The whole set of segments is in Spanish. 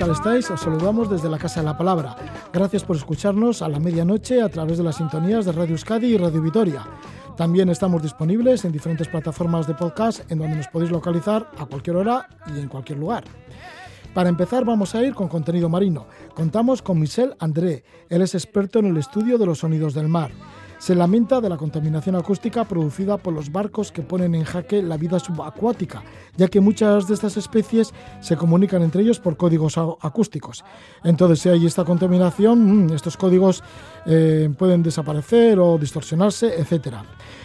¿qué tal estáis? Os saludamos desde la Casa de la Palabra. Gracias por escucharnos a la medianoche a través de las sintonías de Radio Euskadi y Radio Vitoria. También estamos disponibles en diferentes plataformas de podcast en donde nos podéis localizar a cualquier hora y en cualquier lugar. Para empezar vamos a ir con contenido marino. Contamos con Michel André. Él es experto en el estudio de los sonidos del mar se lamenta de la contaminación acústica producida por los barcos que ponen en jaque la vida subacuática, ya que muchas de estas especies se comunican entre ellos por códigos acústicos. Entonces, si hay esta contaminación, mm, estos códigos eh, pueden desaparecer o distorsionarse, etc.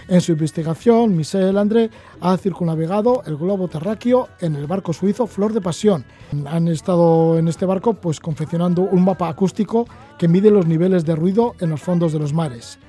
En su investigación, Michel André ha circunnavegado el globo terráqueo en el barco suizo Flor de Pasión. Han estado en este barco pues confeccionando un mapa acústico que mide los niveles de ruido en los fondos de los mares.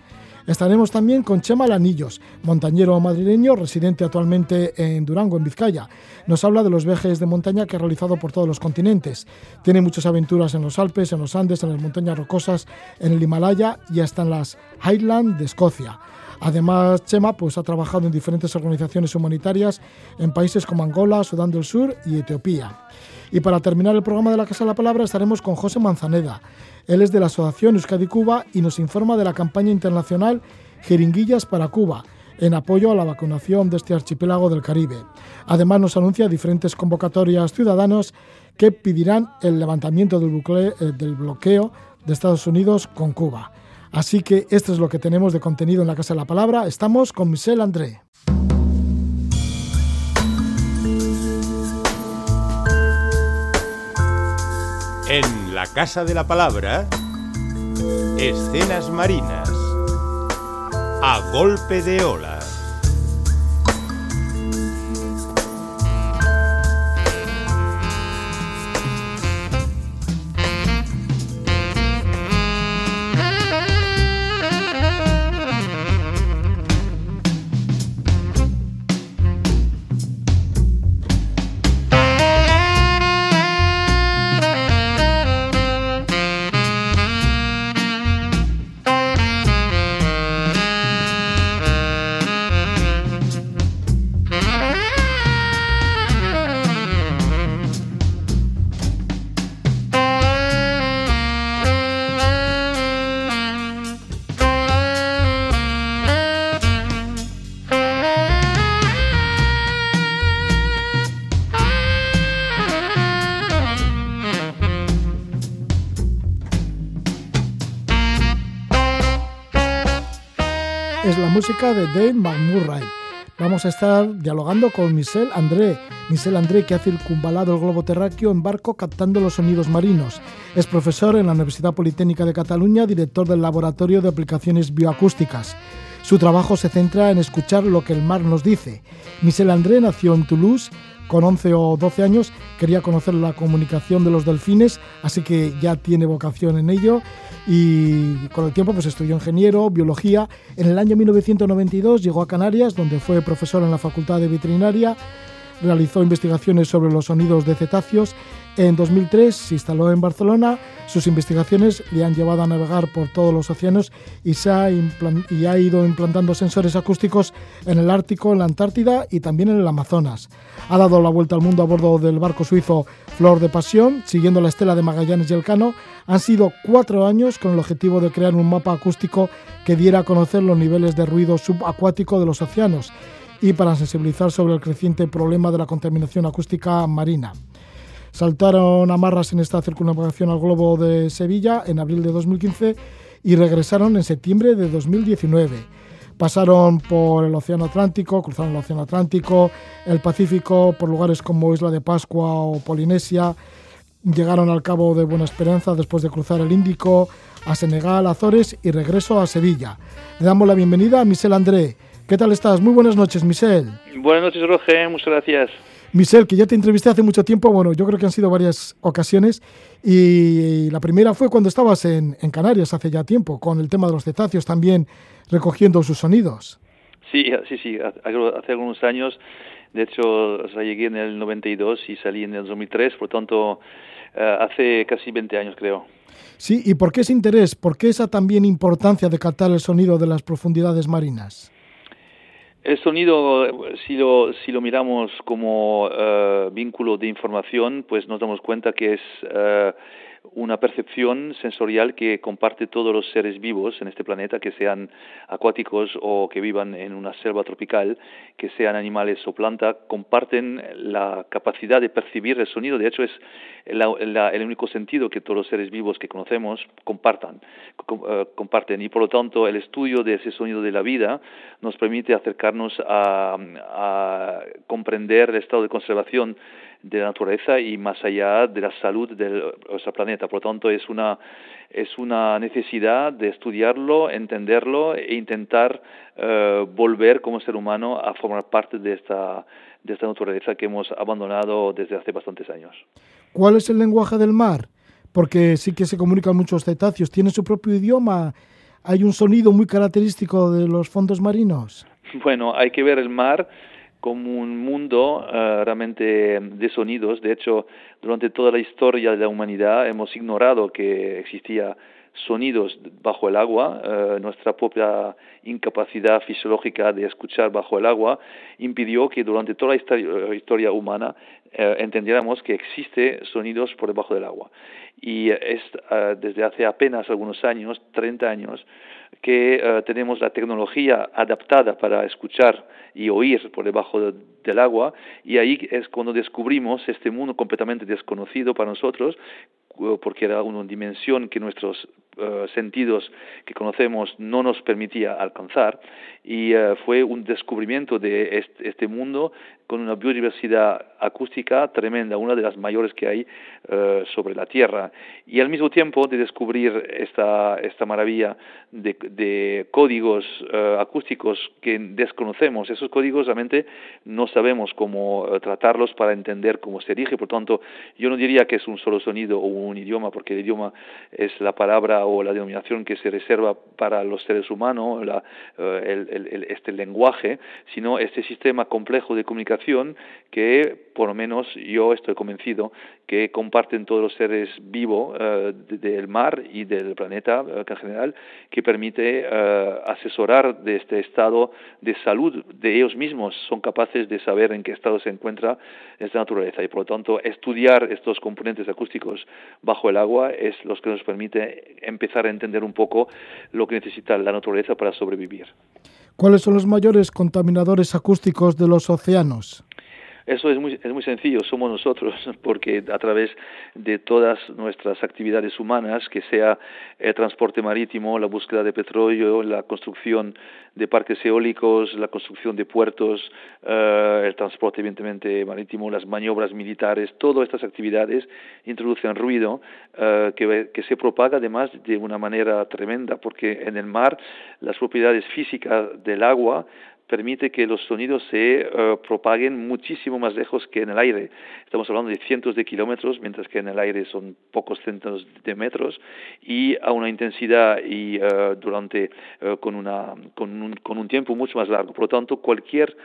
Estaremos también con Chema Lanillos, montañero madrileño residente actualmente en Durango, en Vizcaya. Nos habla de los viajes de montaña que ha realizado por todos los continentes. Tiene muchas aventuras en los Alpes, en los Andes, en las montañas rocosas, en el Himalaya y hasta en las Highlands de Escocia. Además, Chema pues, ha trabajado en diferentes organizaciones humanitarias en países como Angola, Sudán del Sur y Etiopía. Y para terminar el programa de la Casa de la Palabra estaremos con José Manzaneda. Él es de la Asociación Euskadi Cuba y nos informa de la campaña internacional Jeringuillas para Cuba, en apoyo a la vacunación de este archipiélago del Caribe. Además nos anuncia diferentes convocatorias ciudadanos que pedirán el levantamiento del, eh, bloqueo de Estados Unidos con Cuba. Así que esto es lo que tenemos de contenido en la Casa de la Palabra. Estamos con Michel André. En la Casa de la Palabra, escenas marinas, a golpe de ola. Música de Dave McMurray. Vamos a estar dialogando con Michel André. Michel André, que ha circunvalado el globo terráqueo en barco captando los sonidos marinos. Es profesor en la Universidad Politécnica de Cataluña, director del Laboratorio de Aplicaciones Bioacústicas. Su trabajo se centra en escuchar lo que el mar nos dice. Michel André nació en Toulouse con 11 o 12 años quería conocer la comunicación de los delfines, así que ya tiene vocación en ello y con el tiempo pues estudió ingeniero, biología. En el año 1992 llegó a Canarias, donde fue profesor en la Facultad de Veterinaria, realizó investigaciones sobre los sonidos de cetáceos en 2003 se instaló en Barcelona, sus investigaciones le han llevado a navegar por todos los océanos y, ha, ha ido implantando sensores acústicos en el Ártico, en la Antártida y también en el Amazonas. Ha dado la vuelta al mundo a bordo del barco suizo Flor de Pasión, siguiendo la estela de Magallanes y Elcano. Han sido cuatro años con el objetivo de crear un mapa acústico que diera a conocer los niveles de ruido subacuático de los océanos y para sensibilizar sobre el creciente problema de la contaminación acústica marina. Saltaron amarras en esta circunnavegación al globo de Sevilla en abril de 2015 y regresaron en septiembre de 2019. Pasaron por el Océano Atlántico, cruzaron el Océano Atlántico, el Pacífico, por lugares como Isla de Pascua o Polinesia. Llegaron al Cabo de Buena Esperanza después de cruzar el Índico, a Senegal, Azores y regreso a Sevilla. Le damos la bienvenida a Michel André. ¿Qué tal estás? Muy buenas noches, Michel. Buenas noches, Roger. Muchas gracias. Michelle, que ya te entrevisté hace mucho tiempo, bueno, yo creo que han sido varias ocasiones, y la primera fue cuando estabas en, Canarias hace ya tiempo, con el tema de los cetáceos también recogiendo sus sonidos. Sí, sí, sí, hace algunos años, de hecho, llegué en el 92 y salí en el 2003, por tanto, eh, hace casi 20 años creo. Sí, ¿y por qué ese interés? ¿Por qué esa también importancia de captar el sonido de las profundidades marinas? El sonido, si lo, si lo miramos como uh, vínculo de información, pues nos damos cuenta que es uh, una percepción sensorial que comparte todos los seres vivos en este planeta, que sean acuáticos o que vivan en una selva tropical, que sean animales o plantas, comparten la capacidad de percibir el sonido. De hecho, es el único sentido que todos los seres vivos que conocemos compartan, eh, comparten. Y por lo tanto, el estudio de ese sonido de la vida nos permite acercarnos a comprender el estado de conservación de la naturaleza y más allá de la salud de nuestro planeta. Por lo tanto, es una, es una necesidad de estudiarlo, entenderlo e intentar eh, volver como ser humano a formar parte de esta, de esta naturaleza que hemos abandonado desde hace bastantes años. ¿Cuál es el lenguaje del mar? Porque sí que se comunican muchos cetáceos. ¿Tiene su propio idioma? ¿Hay un sonido muy característico de los fondos marinos? Bueno, hay que ver el mar como un mundo uh, realmente de sonidos. De hecho, durante toda la historia de la humanidad hemos ignorado que existía sonidos bajo el agua, uh, nuestra propia incapacidad fisiológica de escuchar bajo el agua impidió que durante toda la historia, historia humana uh, entendiéramos que existe sonidos por debajo del agua. Y es desde hace apenas algunos años, 30 años, que tenemos la tecnología adaptada para escuchar y oír por debajo de, del agua y ahí es cuando descubrimos este mundo completamente desconocido para nosotros porque era una dimensión que nuestros uh, sentidos que conocemos no nos permitía alcanzar y uh, fue un descubrimiento de este, mundo con una biodiversidad acústica tremenda, una de las mayores que hay uh, sobre la Tierra. Y al mismo tiempo de descubrir esta, esta maravilla de, de códigos acústicos que desconocemos, esos códigos realmente no sabemos cómo tratarlos para entender cómo se dirige, por tanto yo no diría que es un solo sonido o un idioma, porque el idioma es la palabra o la denominación que se reserva para los seres humanos, este lenguaje, sino este sistema complejo de comunicación que, por lo menos, yo estoy convencido que comparten todos los seres vivos uh, del mar y del planeta uh, en general, que permite asesorar de este estado de salud de ellos mismos, son capaces de saber en qué estado se encuentra esta naturaleza y, por lo tanto, estudiar estos componentes acústicos bajo el agua es lo que nos permite empezar a entender un poco lo que necesita la naturaleza para sobrevivir. ¿Cuáles son los mayores contaminadores acústicos de los océanos? Eso es muy, es muy sencillo, somos nosotros, porque a través de todas nuestras actividades humanas, que sea el transporte marítimo, la búsqueda de petróleo, la construcción de parques eólicos, la construcción de puertos, uh, el transporte evidentemente marítimo, las maniobras militares, todas estas actividades introducen ruido uh, que, que se propaga además de una manera tremenda, porque en el mar las propiedades físicas del agua permite que los sonidos se uh, propaguen muchísimo más lejos que en el aire. Estamos hablando de cientos de kilómetros, mientras que en el aire son pocos cientos de metros y a una intensidad y uh, durante uh, con, una, con, un, con un tiempo mucho más largo. Por lo tanto, cualquier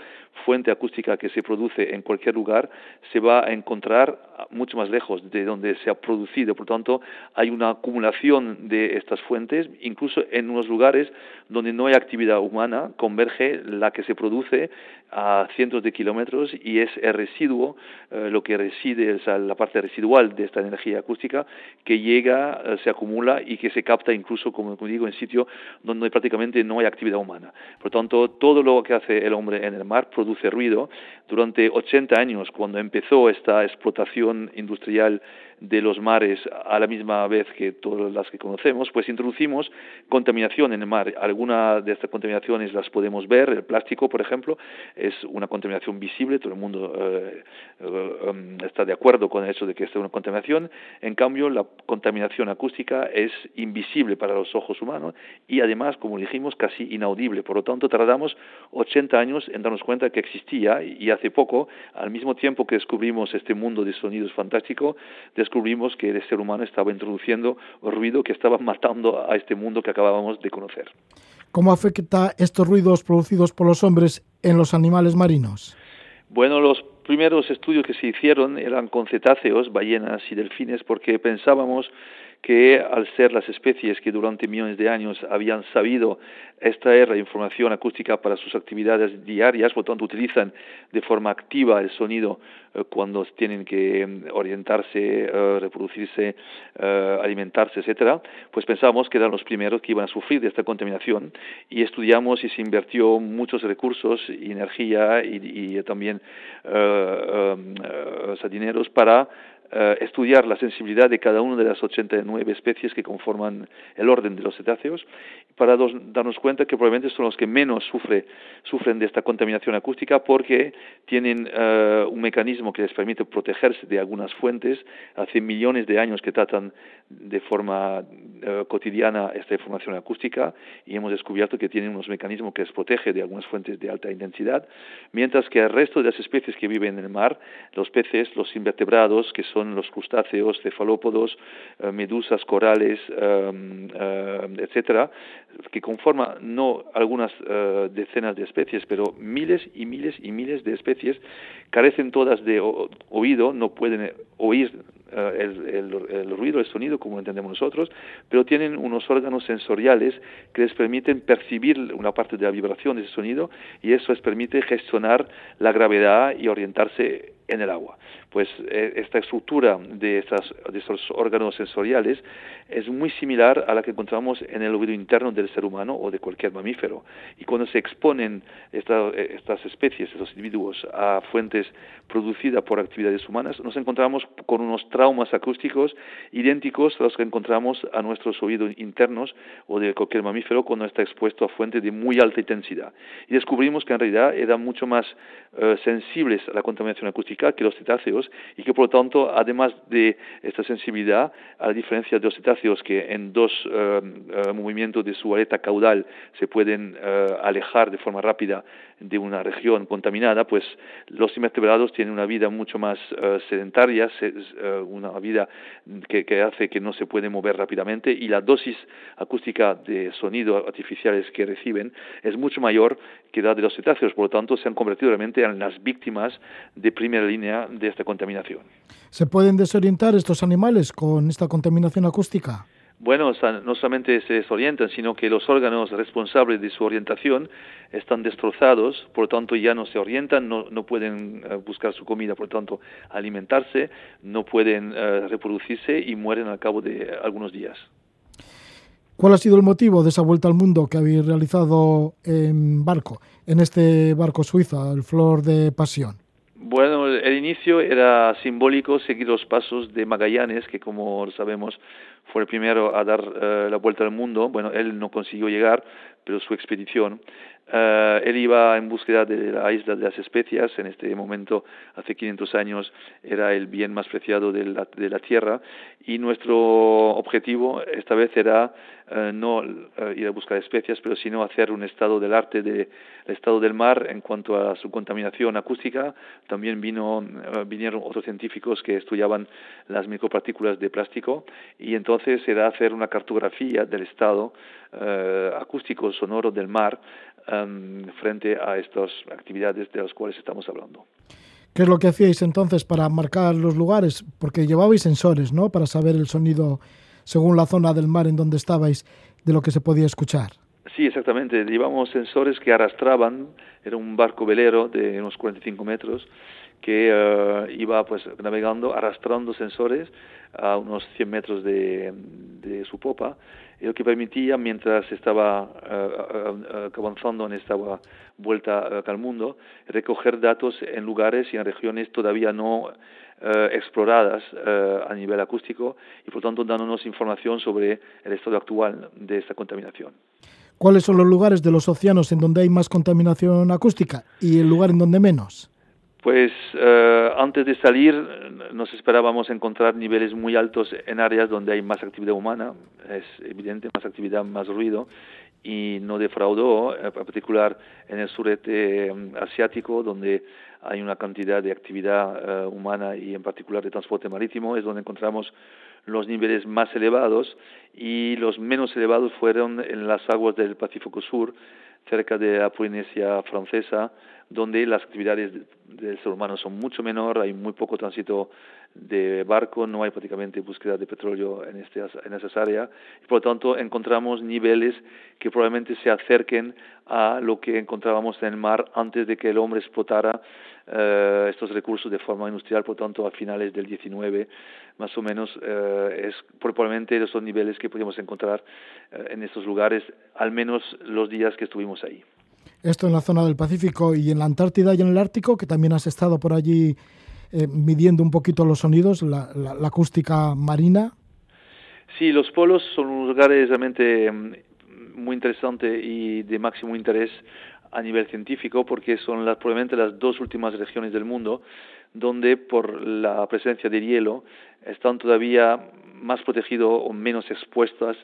fuente acústica que se produce en cualquier lugar se va a encontrar mucho más lejos de donde se ha producido. Por lo tanto, hay una acumulación de estas fuentes, incluso en unos lugares donde no hay actividad humana, converge la que se produce a cientos de kilómetros y es el residuo, eh, lo que reside, o sea, la parte residual de esta energía acústica que llega, eh, se acumula y que se capta incluso, como, como digo, en sitio donde prácticamente no hay actividad humana. Por tanto, todo lo que hace el hombre en el mar produce ruido. Durante 80 años, cuando empezó esta explotación industrial de los mares a la misma vez que todas las que conocemos, pues introducimos contaminación en el mar. Algunas de estas contaminaciones las podemos ver, el plástico, por ejemplo, es una contaminación visible, todo el mundo eh, eh, está de acuerdo con el hecho de que es una contaminación, en cambio la contaminación acústica es invisible para los ojos humanos y además, como dijimos, casi inaudible. Por lo tanto, tardamos 80 años en darnos cuenta que existía y hace poco, al mismo tiempo que descubrimos este mundo de sonidos fantástico, descubrimos que el ser humano estaba introduciendo ruido que estaba matando a este mundo que acabábamos de conocer. ¿Cómo afecta estos ruidos producidos por los hombres en los animales marinos? Bueno, los primeros estudios que se hicieron eran con cetáceos, ballenas y delfines, porque pensábamos que al ser las especies que durante millones de años habían sabido extraer la información acústica para sus actividades diarias, por tanto utilizan de forma activa el sonido eh, cuando tienen que mm, orientarse, eh, reproducirse, eh, alimentarse, etcétera, pues pensamos que eran los primeros que iban a sufrir de esta contaminación y estudiamos y se invirtió muchos recursos y energía y, y también dineros para eh, estudiar la sensibilidad de cada una de las 89 especies que conforman el orden de los cetáceos para darnos cuenta que probablemente son los que menos sufre, sufren de esta contaminación acústica porque tienen eh, un mecanismo que les permite protegerse de algunas fuentes. Hace millones de años que tratan de forma eh, cotidiana esta información acústica y hemos descubierto que tienen unos mecanismos que les protege de algunas fuentes de alta intensidad, mientras que el resto de las especies que viven en el mar, los peces, los invertebrados, que son los crustáceos, cefalópodos, eh, medusas, corales, em, em, etcétera, que conforman no algunas eh, decenas de especies, pero miles y miles y miles de especies, carecen todas de oído, no pueden oír eh, el, el, ruido, el sonido, como entendemos nosotros, pero tienen unos órganos sensoriales que les permiten percibir una parte de la vibración de ese sonido y eso les permite gestionar la gravedad y orientarse en el agua. Pues eh, esta estructura de, estos órganos sensoriales es muy similar a la que encontramos en el oído interno del ser humano o de cualquier mamífero. Y cuando se exponen eh, estas especies, estos individuos, a fuentes producidas por actividades humanas, nos encontramos con unos traumas acústicos idénticos a los que encontramos a nuestros oídos internos o de cualquier mamífero cuando está expuesto a fuentes de muy alta intensidad. Y descubrimos que en realidad eran mucho más eh, sensibles a la contaminación acústica que los cetáceos y que por lo tanto, además de esta sensibilidad, a la diferencia de los cetáceos que en dos eh, eh, movimientos de su aleta caudal se pueden alejar de forma rápida de una región contaminada, pues los invertebrados tienen una vida mucho más sedentaria, una vida que, que, hace que no se puede mover rápidamente y la dosis acústica de sonido artificiales que reciben es mucho mayor que la de los cetáceos, por lo tanto se han convertido realmente en las víctimas de primera línea de esta contaminación. ¿Se pueden desorientar estos animales con esta contaminación acústica? Bueno, no solamente se desorientan, sino que los órganos responsables de su orientación están destrozados, por lo tanto ya no se orientan, no, no pueden eh, buscar su comida, por lo tanto alimentarse, no pueden eh, reproducirse y mueren al cabo de algunos días. ¿Cuál ha sido el motivo de esa vuelta al mundo que habéis realizado en barco, en este barco suizo, el Flor de Pasión? Bueno, el inicio era simbólico seguir los pasos de Magallanes, que como sabemos fue el primero a dar eh, la vuelta al mundo. Bueno, él no consiguió llegar, pero su expedición. Eh, él iba en búsqueda de la isla de las especias, en este momento, hace 500 años, era el bien más preciado de la, de la tierra, y nuestro objetivo esta vez era eh, no eh, ir a buscar especias, pero sino hacer un estado del arte del estado del mar en cuanto a su contaminación acústica. También vino, vinieron otros científicos que estudiaban las micropartículas de plástico, y entonces era hacer una cartografía del estado acústico sonoro del mar Frente a estas actividades de las cuales estamos hablando. ¿Qué es lo que hacíais entonces para marcar los lugares? Porque llevabais sensores, ¿no? Para saber el sonido según la zona del mar en donde estabais, de lo que se podía escuchar. Sí, exactamente. Llevamos sensores que arrastraban, era un barco velero de unos 45 metros que eh, iba pues navegando, arrastrando sensores a unos 100 metros de, su popa lo que permitía, mientras estaba eh, eh, avanzando en esta vuelta al mundo, recoger datos en lugares y en regiones todavía no exploradas a nivel acústico y por tanto dándonos información sobre el estado actual de esta contaminación. ¿Cuáles son los lugares de los océanos en donde hay más contaminación acústica y el lugar en donde menos? Pues eh, antes de salir nos esperábamos encontrar niveles muy altos en áreas donde hay más actividad humana, es evidente, más actividad, más ruido, y no defraudó, en particular en el sureste eh, asiático, donde hay una cantidad de actividad eh, humana y en particular de transporte marítimo, es donde encontramos los niveles más elevados y los menos elevados fueron en las aguas del Pacífico Sur, cerca de la Polinesia francesa, donde las actividades del ser humano son mucho menor, hay muy poco tránsito de barco, no hay prácticamente búsqueda de petróleo en, este, en esas áreas y por lo tanto encontramos niveles que probablemente se acerquen a lo que encontrábamos en el mar antes de que el hombre explotara eh, estos recursos de forma industrial, por lo tanto a finales del 19 más o menos eh, es probablemente esos niveles que podíamos encontrar eh, en estos lugares, al menos los días que estuvimos ahí. Esto en la zona del Pacífico y en la Antártida y en el Ártico, que también has estado por allí eh, midiendo un poquito los sonidos, la, acústica marina. Sí, los polos son lugares realmente mm, muy interesantes y de máximo interés a nivel científico porque son las, probablemente las dos últimas regiones del mundo donde por la presencia de hielo están todavía más protegidos o menos expuestas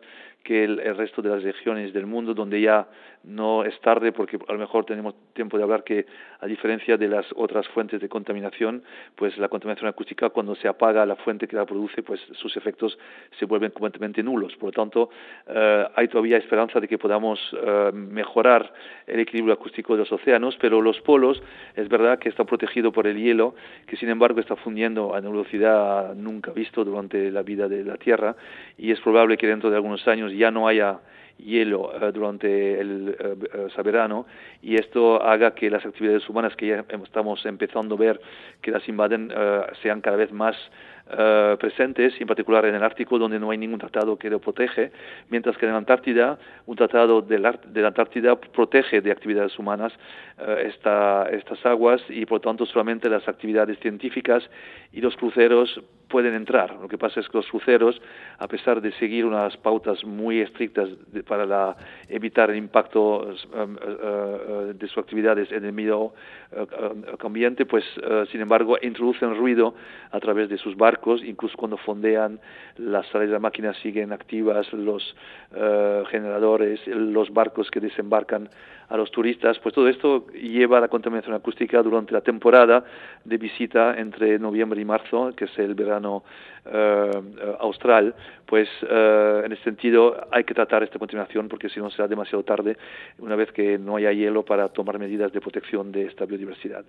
que el, resto de las regiones del mundo donde ya no es tarde porque a lo mejor tenemos tiempo de hablar que a diferencia de las otras fuentes de contaminación, pues la contaminación acústica cuando se apaga la fuente que la produce, pues sus efectos se vuelven completamente nulos. Por lo tanto, eh, hay todavía esperanza de que podamos eh, mejorar el equilibrio acústico de los océanos, pero los polos es verdad que están protegidos por el hielo, que sin embargo está fundiendo a una velocidad nunca visto durante la vida de la Tierra y es probable que dentro de algunos años ya no haya hielo eh, durante el uh, verano y esto haga que las actividades humanas que ya estamos empezando a ver que las invaden sean cada vez más eh, presentes, en particular en el Ártico, donde no hay ningún tratado que lo protege, mientras que en la Antártida, un tratado de la, de la Antártida protege de actividades humanas esta, estas aguas y, por tanto, solamente las actividades científicas y los cruceros pueden entrar. Lo que pasa es que los cruceros, a pesar de seguir unas pautas muy estrictas para evitar el impacto uh, de sus actividades en el medio ambiente, pues, sin embargo, introducen ruido a través de sus barcos incluso cuando fondean, las sales de máquinas siguen activas, los eh, generadores, los barcos que desembarcan a los turistas, pues todo esto lleva a la contaminación acústica durante la temporada de visita entre noviembre y marzo, que es el verano eh, austral, pues eh, en ese sentido hay que tratar esta contaminación porque si no será demasiado tarde una vez que no haya hielo para tomar medidas de protección de esta biodiversidad.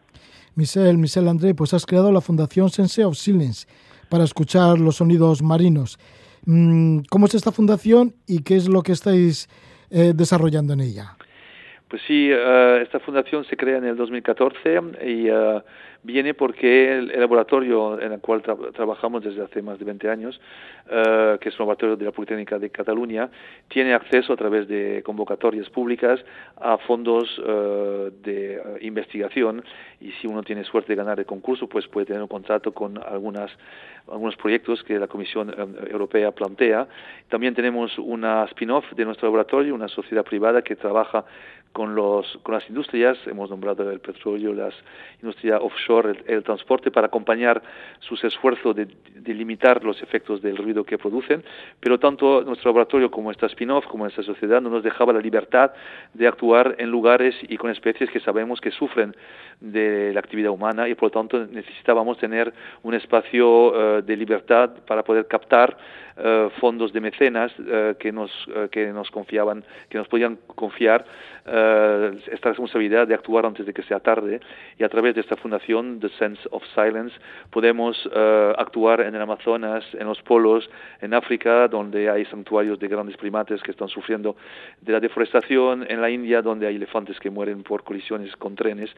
Michel, Michel André, pues has creado la Fundación Sense of Silence para escuchar los sonidos marinos. Mm, ¿Cómo es esta fundación y qué es lo que estáis eh, desarrollando en ella? Pues sí, eh, esta fundación se crea en el 2014 y uh, viene porque el, laboratorio en el cual trabajamos desde hace más de 20 años, uh, que es un laboratorio de la Politécnica de Cataluña, tiene acceso a través de convocatorias públicas a fondos de investigación y si uno tiene suerte de ganar el concurso, pues puede tener un contrato con algunas, algunos proyectos que la Comisión Europea plantea. También tenemos una spin-off de nuestro laboratorio, una sociedad privada que trabaja con, los, con las industrias, hemos nombrado el petróleo, las industrias offshore, el, transporte, para acompañar sus esfuerzos de, limitar los efectos del ruido que producen, pero tanto nuestro laboratorio como esta spin-off, como esta sociedad, no nos dejaba la libertad de actuar en lugares y con especies que sabemos que sufren de la actividad humana y por lo tanto necesitábamos tener un espacio eh, de libertad para poder captar eh, fondos de mecenas eh, que nos que nos confiaban que nos podían confiar esta responsabilidad de actuar antes de que sea tarde. Y a través de esta fundación The Sense of Silence podemos actuar en el Amazonas en los polos en África donde hay santuarios de grandes primates que están sufriendo de la deforestación en la India donde hay elefantes que mueren por colisiones con trenes.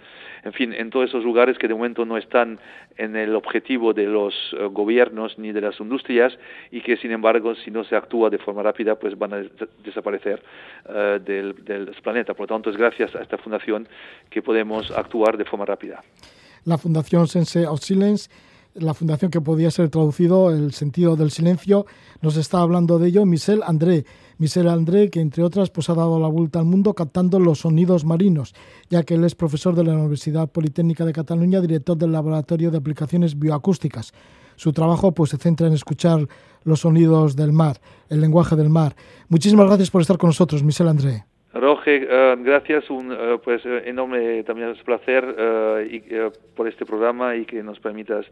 En fin, en todos esos lugares que de momento no están en el objetivo de los eh, gobiernos ni de las industrias y que sin embargo si no se actúa de forma rápida pues van a desaparecer uh, del, del planeta. Por lo tanto es gracias a esta fundación que podemos actuar de forma rápida. La Fundación Sense of Silence la fundación que podía ser traducido el sentido del silencio, nos está hablando de ello Michel André. Michel André, que entre otras pues, ha dado la vuelta al mundo captando los sonidos marinos, ya que él es profesor de la Universidad Politécnica de Cataluña, director del Laboratorio de Aplicaciones Bioacústicas. Su trabajo pues, se centra en escuchar los sonidos del mar, el lenguaje del mar. Muchísimas gracias por estar con nosotros, Michel André. Roge, uh, gracias, un uh, pues enorme también es placer uh, y, por este programa y que nos permitas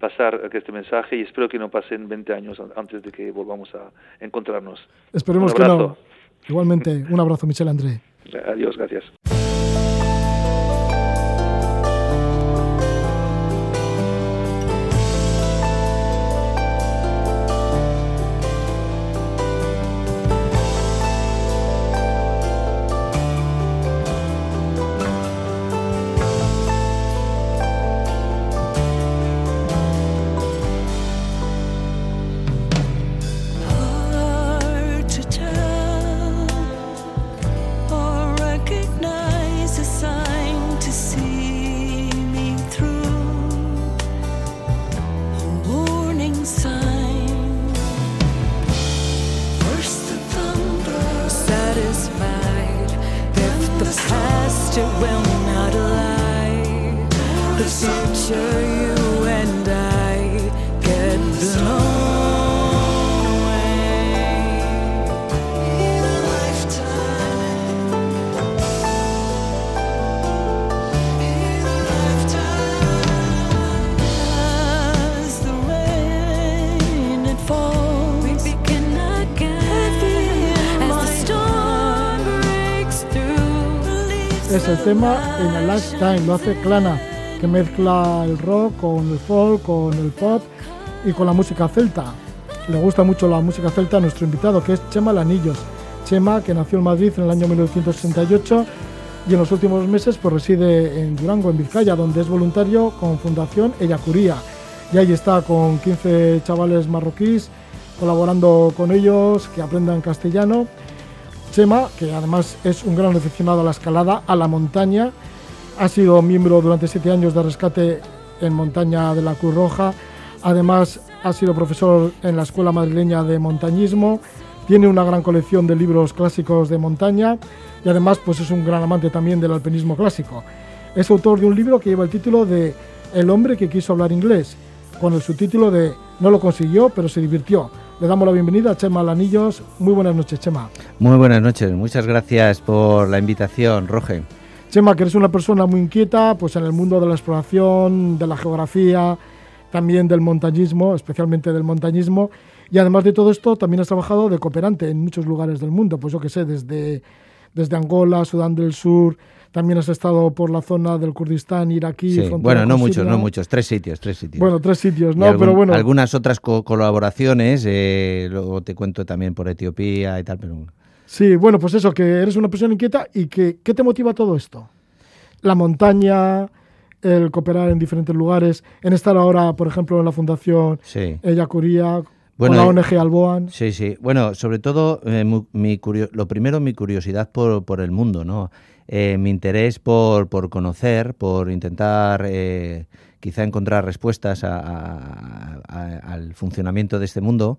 pasar este mensaje y espero que no pasen 20 años antes de que volvamos a encontrarnos. Esperemos que no. Igualmente, un abrazo, Michel André. Adiós, gracias. Es el tema en a Lifetime, lo hace Clana, que mezcla el rock con el folk, con el pop y con la música celta. Le gusta mucho la música celta a nuestro invitado, que es Chema Lanillos. Chema, que nació en Madrid en el año 1968 y en los últimos meses pues, reside en Durango, en Vizcaya, donde es voluntario con Fundación Ellacuría. Y ahí está con 15 chavales marroquíes, colaborando con ellos, que aprendan castellano Chema, que además es un gran aficionado a la escalada, a la montaña, ha sido miembro durante siete años de rescate en montaña de la Cruz Roja, además ha sido profesor en la Escuela Madrileña de Montañismo, tiene una gran colección de libros clásicos de montaña y además pues es un gran amante también del alpinismo clásico. Es autor de un libro que lleva el título de El hombre que quiso hablar inglés, con el subtítulo de No lo consiguió, pero se divirtió le damos la bienvenida a Chema Lanillos. Muy buenas noches, Chema. Muy buenas noches, muchas gracias por la invitación, Roge. Chema, que eres una persona muy inquieta pues en el mundo de la exploración, de la geografía, también del montañismo, especialmente del montañismo. Y además de todo esto, también has trabajado de cooperante en muchos lugares del mundo, pues yo que sé, desde, desde Angola, Sudán del Sur, también has estado por la zona del Kurdistán, iraquí. Sí. Bueno, no muchos, no muchos, tres sitios, tres sitios. Bueno, tres sitios, ¿no? pero bueno. Algunas otras colaboraciones, eh, luego te cuento también por Etiopía y tal, pero. Sí, bueno, pues eso, que eres una persona inquieta y que, ¿qué te motiva todo esto? La montaña, el cooperar en diferentes lugares, en estar ahora, por ejemplo, en la Fundación sí. Ella Curía, con la ONG Alboan. Sí, sí. Bueno, sobre todo, eh, mi, lo primero, mi curiosidad por, por el mundo, ¿no? Eh, mi interés por, por, conocer, por intentar eh, quizá encontrar respuestas al funcionamiento de este mundo.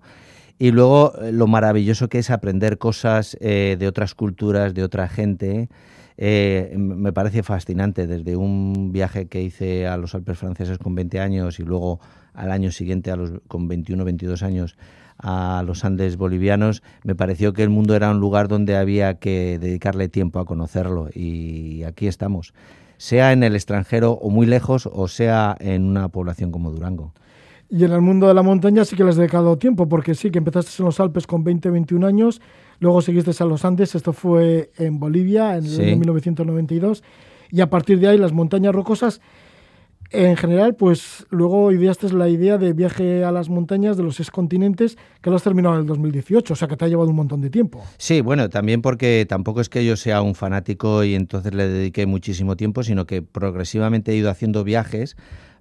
Y luego eh, lo maravilloso que es aprender cosas de otras culturas, de otra gente. me parece fascinante desde un viaje que hice a los Alpes franceses con 20 años y luego al año siguiente a los, con 21 22 años a los Andes bolivianos, me pareció que el mundo era un lugar donde había que dedicarle tiempo a conocerlo y aquí estamos, sea en el extranjero o muy lejos o sea en una población como Durango. Y en el mundo de la montaña sí que le has dedicado tiempo, porque sí que empezaste en los Alpes con 20, 21 años, luego seguiste a los Andes, esto fue en Bolivia en el año 1992, y a partir de ahí las montañas rocosas en general, pues luego ideaste la idea de viaje a las montañas de los seis continentes, que lo has terminado en el 2018, o sea que te ha llevado un montón de tiempo. Sí, bueno, también porque tampoco es que yo sea un fanático y entonces le dediqué muchísimo tiempo, sino que progresivamente he ido haciendo viajes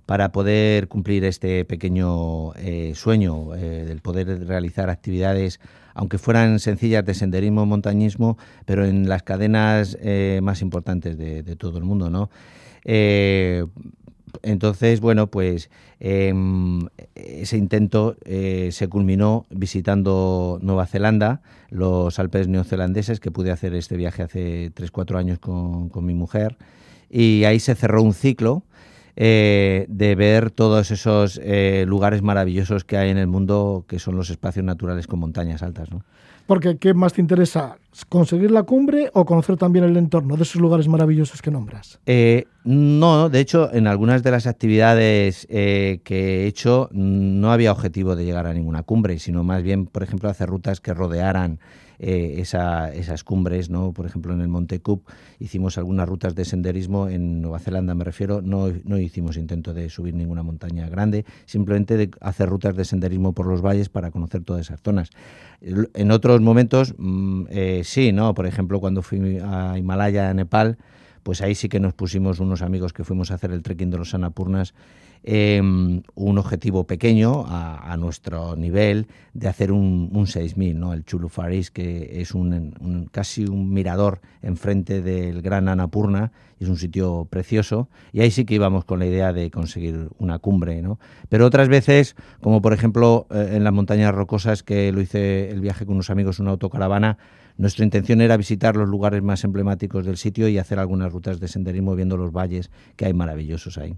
para poder cumplir este pequeño eh, sueño eh, del poder realizar actividades, aunque fueran sencillas de senderismo, montañismo, pero en las cadenas eh, más importantes de, de, todo el mundo, ¿no? Entonces, bueno, pues em, ese intento eh, se culminó visitando Nueva Zelanda, los Alpes neozelandeses, que pude hacer este viaje hace 3-4 años con, mi mujer, y ahí se cerró un ciclo eh, de ver todos esos eh, lugares maravillosos que hay en el mundo, que son los espacios naturales con montañas altas. ¿no? Porque, ¿qué más te interesa? ¿Conseguir la cumbre o conocer también el entorno de esos lugares maravillosos que nombras? Eh, no, de hecho, en algunas de las actividades eh, que he hecho no había objetivo de llegar a ninguna cumbre, sino más bien, por ejemplo, hacer rutas que rodearan eh, esas cumbres, ¿no? Por ejemplo, en el Monte Cook hicimos algunas rutas de senderismo, en Nueva Zelanda me refiero, no, no hicimos intento de subir ninguna montaña grande, simplemente de hacer rutas de senderismo por los valles para conocer todas esas zonas. En otros momentos, mm, eh, sí, ¿no? Por ejemplo, cuando fui a Himalaya, Nepal, pues ahí sí que nos pusimos unos amigos que fuimos a hacer el trekking de los Annapurnas em, un objetivo pequeño a, nuestro nivel de hacer un, un 6000, ¿no? el Chulu Faris, que es un, casi un mirador enfrente del Gran Annapurna, es un sitio precioso, y ahí sí que íbamos con la idea de conseguir una cumbre. ¿no? Pero otras veces, como por ejemplo eh, en las montañas rocosas, que lo hice el viaje con unos amigos, una autocaravana, nuestra intención era visitar los lugares más emblemáticos del sitio y hacer algunas rutas de senderismo viendo los valles que hay maravillosos ahí.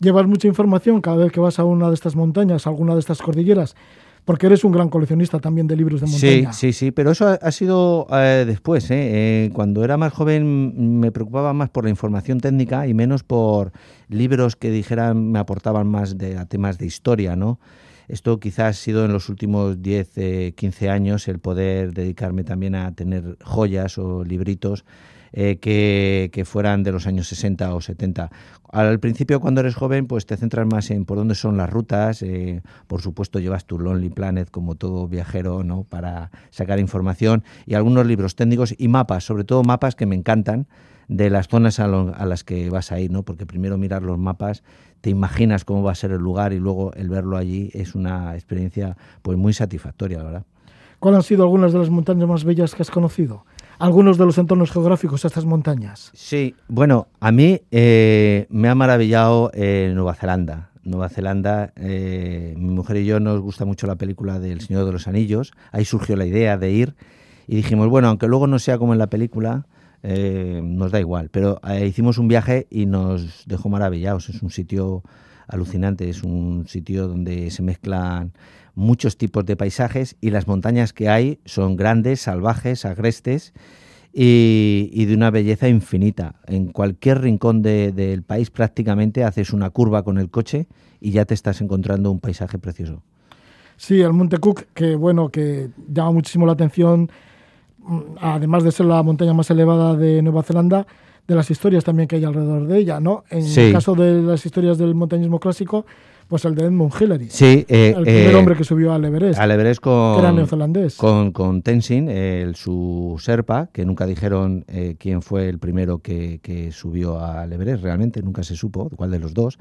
Llevas mucha información cada vez que vas a una de estas montañas, a alguna de estas cordilleras, porque eres un gran coleccionista también de libros de montaña. Sí, sí, sí, pero eso ha, sido eh, después. ¿eh? ¿eh? cuando era más joven me preocupaba más por la información técnica y menos por libros que dijeran, me aportaban más de, a temas de historia, ¿no? Esto quizás ha sido en los últimos 10, 15 eh, años el poder dedicarme también a tener joyas o libritos eh, que, fueran de los años 60 o 70. Al principio, cuando eres joven, pues te centras más en por dónde son las rutas. Eh, por supuesto, llevas tu Lonely Planet como todo viajero, ¿no? Para sacar información y algunos libros técnicos y mapas, sobre todo mapas que me encantan de las zonas a, a, las que vas a ir, ¿no? Porque primero mirar los mapas te imaginas cómo va a ser el lugar y luego el verlo allí es una experiencia pues muy satisfactoria, la verdad. ¿Cuáles han sido algunas de las montañas más bellas que has conocido? Algunos de los entornos geográficos a estas montañas. Sí, bueno, a mí eh, me ha maravillado eh, Nueva Zelanda. Nueva Zelanda, eh, mi mujer y yo nos gusta mucho la película del Señor de los Anillos. Ahí surgió la idea de ir y dijimos, bueno, aunque luego no sea como en la película, nos da igual. Pero hicimos un viaje y nos dejó maravillados. Es un sitio alucinante, es un sitio donde se mezclan muchos tipos de paisajes y las montañas que hay son grandes, salvajes, agrestes y, de una belleza infinita. En cualquier rincón del país prácticamente haces una curva con el coche y ya te estás encontrando un paisaje precioso. Sí, el Monte Cook, que bueno, que llama muchísimo la atención además de ser la montaña más elevada de Nueva Zelanda, de las historias también que hay alrededor de ella, ¿no? En el caso de las historias del montañismo clásico, pues el de Edmund Hillary. Sí, eh, el primer eh, hombre que subió al Everest. Al Everest con, que era neozelandés. Con, con Tenzin, el, su Serpa, que nunca dijeron eh, quién fue el primero que, que, subió al Everest, realmente nunca se supo cuál de los dos.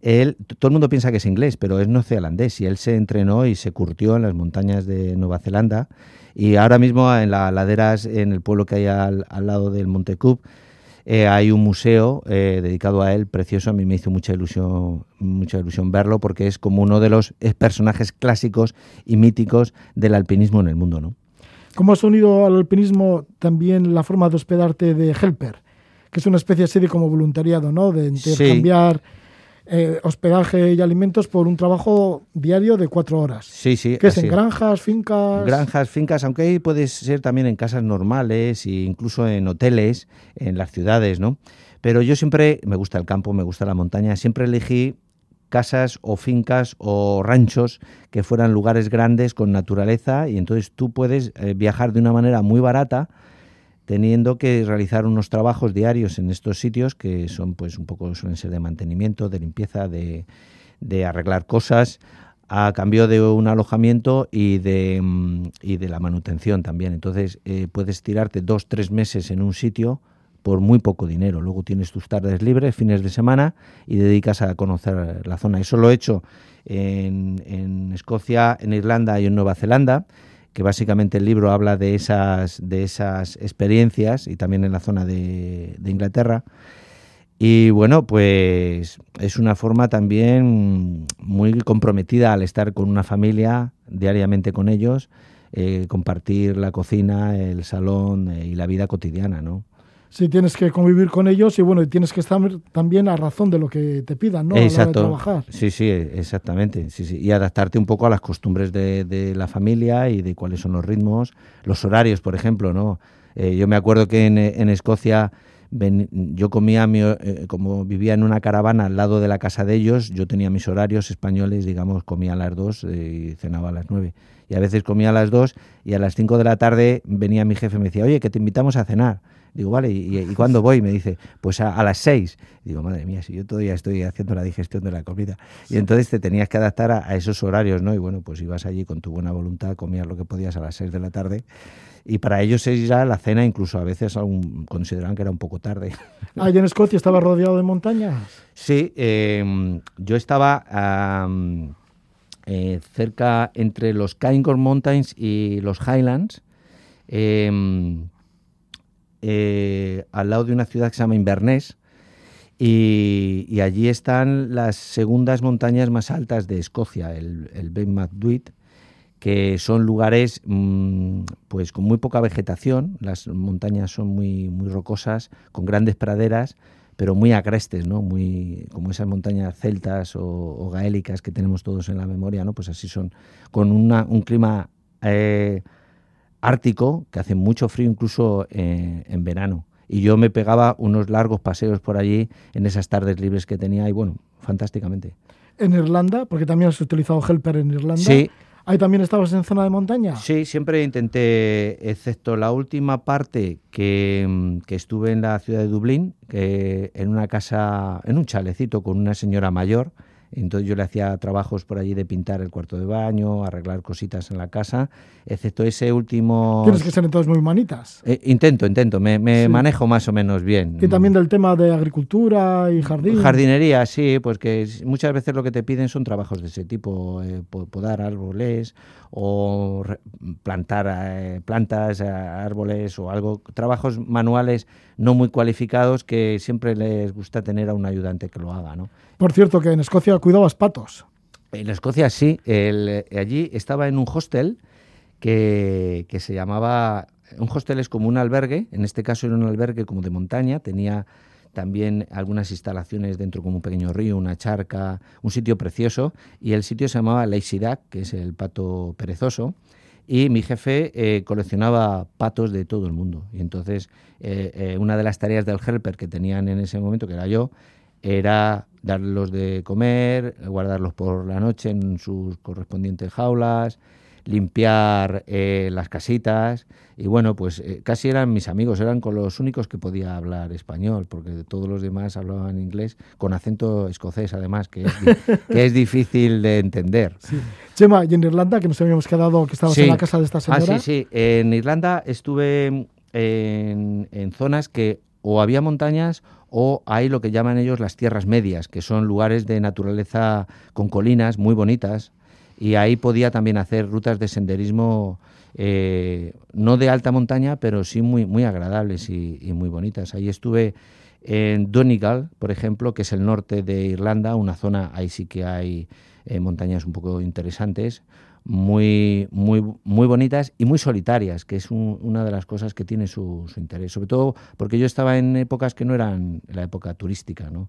Él, todo el mundo piensa que es inglés, pero es neozelandés y él se entrenó y se curtió en las montañas de Nueva Zelanda y ahora mismo en las laderas, en el pueblo que hay al, lado del Monte Cook, eh, hay un museo eh, dedicado a él, precioso. A mí me hizo mucha ilusión, mucha ilusión verlo porque es como uno de los personajes clásicos y míticos del alpinismo en el mundo. ¿no? ¿Cómo has unido al alpinismo también la forma de hospedarte de Helper? Que es una especie así de como voluntariado, ¿no? De intercambiar. Eh, hospedaje y alimentos por un trabajo diario de cuatro horas. Sí, sí. Que es en granjas, fincas. Granjas, fincas, aunque ahí puede ser también en casas normales e incluso en hoteles, en las ciudades, ¿no? Pero yo siempre, me gusta el campo, me gusta la montaña, siempre elegí casas o fincas o ranchos que fueran lugares grandes con naturaleza y entonces tú puedes eh, viajar de una manera muy barata teniendo que realizar unos trabajos diarios en estos sitios que son pues un poco suelen ser de mantenimiento, de limpieza, de, arreglar cosas a cambio de un alojamiento y de, mm, la manutención también. Entonces eh, puedes tirarte dos, tres meses en un sitio por muy poco dinero. Luego tienes tus tardes libres, fines de semana y dedicas a conocer la zona. Eso lo he hecho en Escocia, en Irlanda y en Nueva Zelanda que básicamente el libro habla de esas, de esas experiencias y también en la zona de, Inglaterra. Y bueno, pues es una forma también muy comprometida al estar con una familia diariamente con ellos, eh, compartir la cocina, el salón eh, y la vida cotidiana, ¿no? Sí tienes que convivir con ellos y bueno, tienes que estar también a razón de lo que te pidan, ¿no? Exacto. A la hora de trabajar. Sí, sí, exactamente. Sí, sí. Y adaptarte un poco a las costumbres de, la familia y de cuáles son los ritmos, los horarios, por ejemplo, ¿no? Eh, yo me acuerdo que en, Escocia yo comía, eh, como vivía en una caravana al lado de la casa de ellos, yo tenía mis horarios españoles, digamos, comía a las dos eh, y cenaba a las nueve. y a veces comía a las 2 y a las 5 de la tarde venía mi jefe y me decía, oye, que te invitamos a cenar. Digo, vale, ¿y, y cuándo voy? Me dice, pues a, las 6. Digo, madre mía, si yo todavía estoy haciendo la digestión de la comida. Y entonces te tenías que adaptar a, esos horarios, ¿no? Y bueno, pues ibas allí con tu buena voluntad, comías lo que podías a las 6 de la tarde. Y para ellos es ya la cena, incluso a veces aún consideraban que era un poco tarde. ¿Allí en Escocia estaba rodeado de montañas? Sí, em, yo estaba eh, cerca entre los Cairngorm Mountains y los Highlands. Em, eh, al lado de una ciudad que se llama Inverness, y, allí están las segundas montañas más altas de Escocia, el, Ben que son lugares mm, pues con muy poca vegetación, las montañas son muy, muy rocosas, con grandes praderas, pero muy agrestes, ¿no? Muy, como esas montañas celtas o, gaélicas que tenemos todos en la memoria, ¿no? Pues así son, con un clima eh, ártico, que hace mucho frío incluso eh, en verano. Y yo me pegaba unos largos paseos por allí en esas tardes libres que tenía y bueno, fantásticamente. En Irlanda, porque también has utilizado Helper en Irlanda. Sí. ¿Ahí también estabas en zona de montaña? Sí, siempre intenté, excepto la última parte que, mm, que estuve en la ciudad de Dublín, que en una casa, en un chalecito con una señora mayor, entonces yo le hacía trabajos por allí de pintar el cuarto de baño, arreglar cositas en la casa, excepto ese último... Tienes que ser entonces muy humanitas. Eh, intento, intento, me, manejo más o menos bien. Y también del tema de agricultura y jardín. Jardinería, sí, pues que muchas veces lo que te piden son trabajos de ese tipo, eh, podar árboles o plantar eh, plantas, árboles o algo, trabajos manuales no muy cualificados que siempre les gusta tener a un ayudante que lo haga, ¿no? Por cierto, que en Escocia cuidabas patos. En Escocia sí. allí estaba en un hostel que, se llamaba... Un hostel es como un albergue, en este caso era un albergue como de montaña, tenía también algunas instalaciones dentro como un pequeño río, una charca, un sitio precioso, y el sitio se llamaba Duck, que es el pato perezoso, y mi jefe eh, coleccionaba patos de todo el mundo. Y entonces eh, eh, una de las tareas del helper que tenían en ese momento, que era yo, era darlos de comer, guardarlos por la noche en sus correspondientes jaulas, limpiar eh, las casitas y bueno, pues eh, casi eran mis amigos, eran con los únicos que podía hablar español, porque todos los demás hablaban inglés con acento escocés además, que es, que es difícil de entender. Chema, ¿y en Irlanda, que nos habíamos quedado, que estabas en la casa de esta señora? Ah, sí, sí, en Irlanda estuve en, en zonas que o había montañas o hay lo que llaman ellos las tierras medias, que son lugares de naturaleza con colinas muy bonitas, y ahí podía también hacer rutas de senderismo eh, no de alta montaña, pero sí muy, muy agradables y, muy bonitas. Ahí estuve en Donegal, por ejemplo, que es el norte de Irlanda, una zona, ahí sí que hay eh, montañas un poco interesantes, muy, muy, muy bonitas y muy solitarias, que es una de las cosas que tiene su, interés, sobre todo porque yo estaba en épocas que no eran la época turística. ¿no?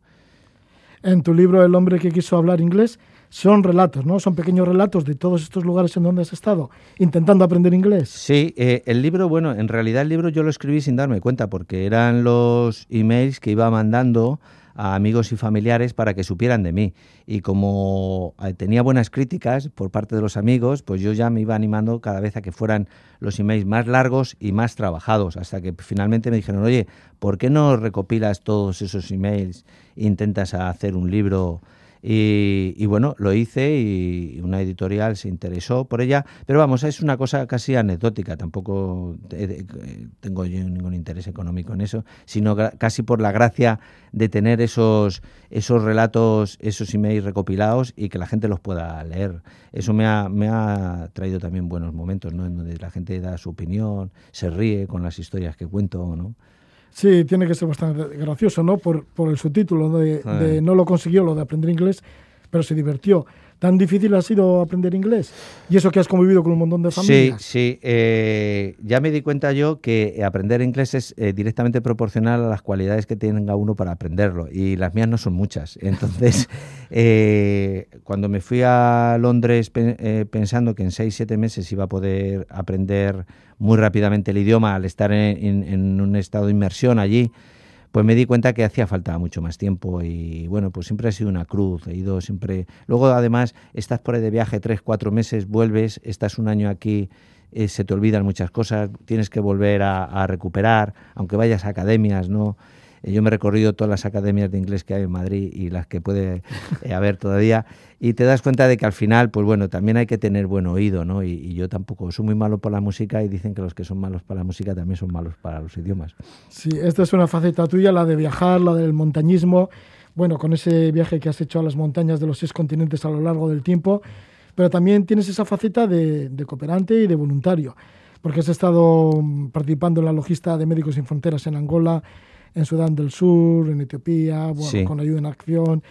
En tu libro El hombre que quiso hablar inglés son relatos, ¿no? Son pequeños relatos de todos estos lugares en donde has estado intentando aprender inglés. Sí, eh, el libro, bueno, en realidad el libro yo lo escribí sin darme cuenta porque eran los emails que iba mandando a amigos y familiares para que supieran de mí. Y como eh, tenía buenas críticas por parte de los amigos, pues yo ya me iba animando cada vez a que fueran los emails más largos y más trabajados, hasta que finalmente me dijeron, oye, ¿por qué no recopilas todos esos emails e intentas hacer un libro? Y, bueno, lo hice y una editorial se interesó por ella, pero vamos, es una cosa casi anecdótica, tampoco tengo yo ningún interés económico en eso, sino casi por la gracia de tener esos, esos relatos, esos emails recopilados y que la gente los pueda leer. Eso me ha, me ha traído también buenos momentos, ¿no? En donde la gente da su opinión, se ríe con las historias que cuento, ¿no? Sí, tiene que ser bastante gracioso, ¿no? Por, por el subtítulo de, de, no lo consiguió, lo de aprender inglés, pero se divirtió. ¿Tan difícil ha sido aprender inglés? Y eso que has convivido con un montón de familias. Sí, sí. Eh, ya me di cuenta yo que aprender inglés es eh, directamente proporcional a las cualidades que tenga uno para aprenderlo. Y las mías no son muchas. Entonces, eh, cuando me fui a Londres pensando que en seis, siete meses iba a poder aprender muy rápidamente el idioma al estar en un estado de inmersión allí, pues me di cuenta que hacía falta mucho más tiempo y bueno, pues siempre ha sido una cruz, he ido siempre... Luego además estás por ahí de viaje tres, cuatro meses, vuelves, estás un año aquí, eh, se te olvidan muchas cosas, tienes que volver a, a recuperar, aunque vayas a academias, ¿no? Eh, yo me he recorrido todas las academias de inglés que hay en Madrid y las que puede eh, haber todavía y te das cuenta de que al final, pues bueno, también hay que tener buen oído, ¿no? Y, yo tampoco soy muy malo para la música y dicen que los que son malos para la música también son malos para los idiomas. Sí, esta es una faceta tuya, la de viajar, la del montañismo. Bueno, con ese viaje que has hecho a las montañas de los seis continentes a lo largo del tiempo, pero también tienes esa faceta de, de cooperante y de voluntario, porque has estado participando en la logista de Médicos Sin Fronteras en Angola, en Sudán del Sur, en Etiopía, bueno, con ayuda en acción.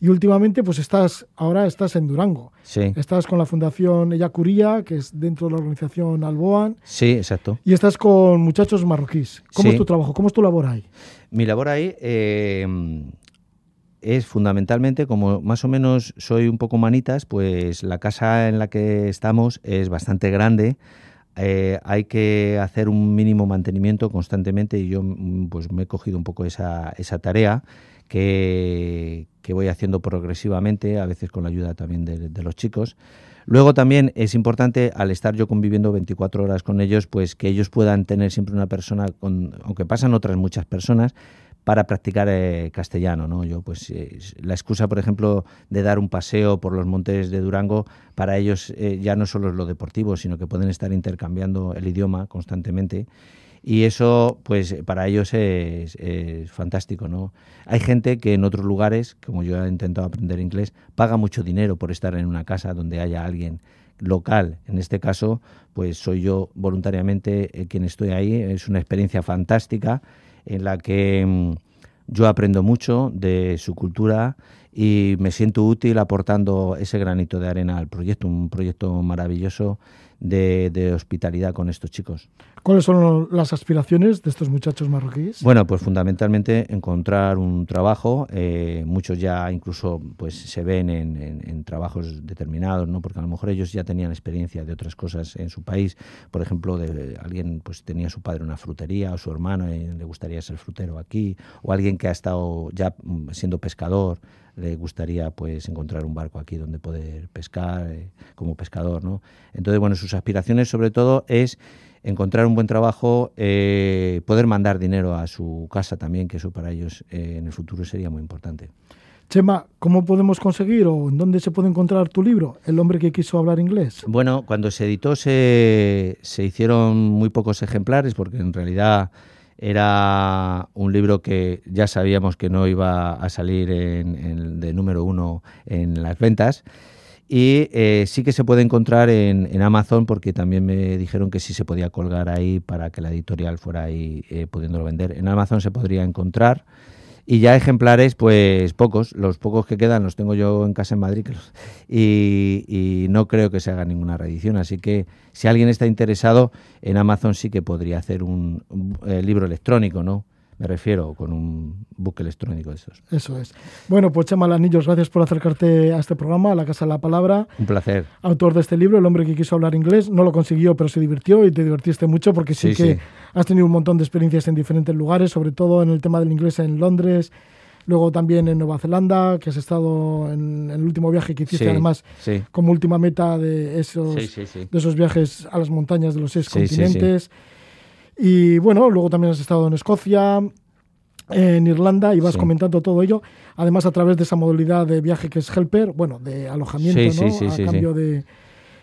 Y últimamente, pues estás, ahora estás en Durango. Sí. Estás con la Fundación Eyacuría, que es dentro de la organización Alboan. Sí, exacto. Y estás con muchachos marroquíes. ¿Cómo es tu trabajo? ¿Cómo es tu labor ahí? Mi labor ahí eh, es fundamentalmente, como más o menos soy un poco manitas, pues la casa en la que estamos es bastante grande eh, hay que hacer un mínimo mantenimiento constantemente y yo mm, pues me he cogido un poco esa, esa tarea que, que, voy haciendo progresivamente, a veces con la ayuda también de, los chicos. Luego también es importante, al estar yo conviviendo 24 horas con ellos, pues que ellos puedan tener siempre una persona, con, aunque pasan otras muchas personas, para practicar eh, castellano, ¿no? Yo, pues, eh, la excusa, por ejemplo, de dar un paseo por los montes de Durango, para ellos eh, ya no solo es lo deportivo, sino que pueden estar intercambiando el idioma constantemente. Y eso, pues, para ellos es, fantástico, ¿no? Hay gente que en otros lugares, como yo he intentado aprender inglés, paga mucho dinero por estar en una casa donde haya alguien local. En este caso, pues soy yo voluntariamente quien estoy ahí. Es una experiencia fantástica en la que mm, yo aprendo mucho de su cultura y me siento útil aportando ese granito de arena al proyecto, un proyecto maravilloso de, hospitalidad con estos chicos. ¿Cuáles son las aspiraciones de estos muchachos marroquíes? Bueno, pues fundamentalmente encontrar un trabajo. Eh, muchos ya incluso pues se ven en, trabajos determinados, ¿no? Porque a lo mejor ellos ya tenían experiencia de otras cosas en su país. Por ejemplo, de, alguien pues tenía su padre una frutería o su hermano y le gustaría ser frutero aquí, o alguien que ha estado ya mm, siendo pescador le gustaría pues encontrar un barco aquí donde poder pescar eh, como pescador, ¿no? Entonces, bueno, sus aspiraciones sobre todo es encontrar un buen trabajo, eh, poder mandar dinero a su casa también, que eso para ellos eh, en el futuro sería muy importante. Chema, ¿cómo podemos conseguir o en dónde se puede encontrar tu libro, El hombre que quiso hablar inglés? Bueno, cuando se editó se, se hicieron muy pocos ejemplares porque en realidad era un libro que ya sabíamos que no iba a salir en, de número uno en las ventas. Y eh, sí que se puede encontrar en, Amazon porque también me dijeron que sí se podía colgar ahí para que la editorial fuera ahí eh, pudiéndolo vender. En Amazon se podría encontrar y ya ejemplares, pues pocos. Los pocos que quedan los tengo yo en casa en Madrid y, no creo que se haga ninguna reedición. Así que si alguien está interesado, en Amazon sí que podría hacer un, eh, libro electrónico, ¿no? Me refiero con un book electrónico de esos. Eso es. Bueno, pues Chema Lanillos, gracias por acercarte a este programa, a la Casa de la Palabra. Un placer. Autor de este libro, El hombre que quiso hablar inglés. No lo consiguió, pero se divirtió y te divertiste mucho porque sí, que has tenido un montón de experiencias en diferentes lugares, sobre todo en el tema del inglés en Londres, luego también en Nueva Zelanda, que has estado en, el último viaje que hiciste, además, como última meta de esos, de esos viajes a las montañas de los seis continentes. Y bueno, luego también has estado en Escocia, en Irlanda y vas comentando todo ello, además a través de esa modalidad de viaje que es helper, bueno, de alojamiento, ¿no? a cambio de